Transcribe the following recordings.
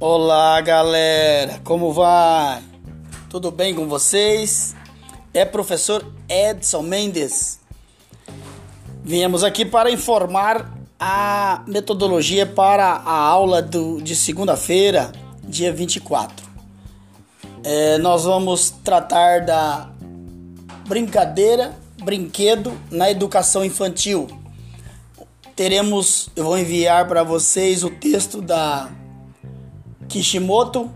Olá, galera, como vai? Tudo bem com vocês? É professor Edson Mendes. Viemos aqui para informar a metodologia para a aula do, de segunda-feira, dia 24. É, nós vamos tratar da brincadeira, brinquedo na educação infantil. Teremos, eu vou enviar para vocês o texto da Kishimoto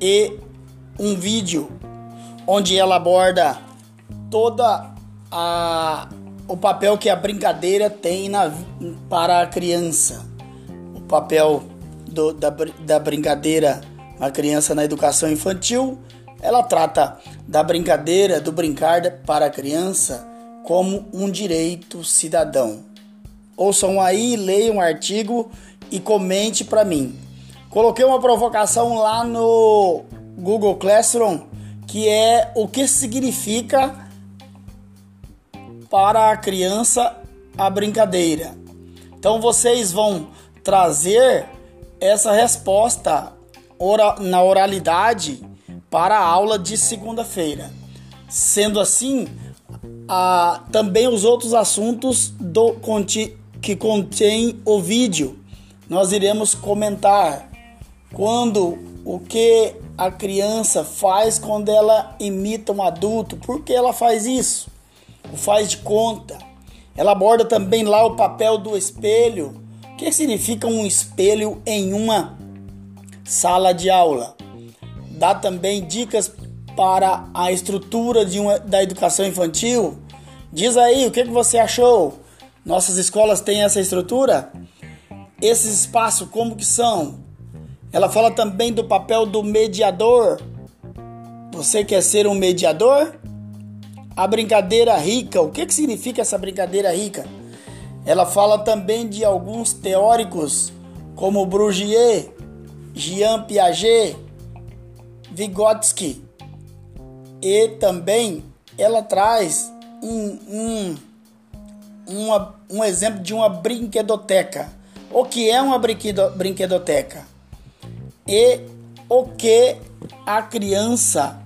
e um vídeo onde ela aborda toda a o papel que a brincadeira tem na, para a criança, o papel do, da, da brincadeira na criança na educação infantil, ela trata da brincadeira, do brincar para a criança como um direito cidadão. Ouçam aí, leiam o artigo e comente para mim. Coloquei uma provocação lá no Google Classroom que é o que significa para a criança a brincadeira. Então vocês vão trazer essa resposta na oralidade para a aula de segunda-feira. Sendo assim, a, também os outros assuntos do, que contém o vídeo nós iremos comentar quando o que a criança faz quando ela imita um adulto, por que ela faz isso? O faz de conta. Ela aborda também lá o papel do espelho. O que significa um espelho em uma sala de aula? Dá também dicas para a estrutura de uma, da educação infantil. Diz aí o que, que você achou. Nossas escolas têm essa estrutura? Esses espaços como que são? Ela fala também do papel do mediador. Você quer ser um mediador? A brincadeira rica. O que, que significa essa brincadeira rica? Ela fala também de alguns teóricos como Brugier, Jean Piaget, Vygotsky. E também ela traz um, um, uma, um exemplo de uma brinquedoteca. O que é uma brinquedoteca? E o que a criança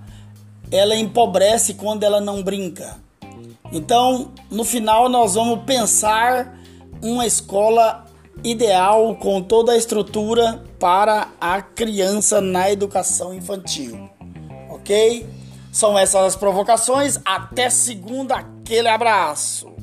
ela empobrece quando ela não brinca. Então, no final nós vamos pensar uma escola ideal com toda a estrutura para a criança na educação infantil. OK? São essas as provocações. Até segunda, aquele abraço.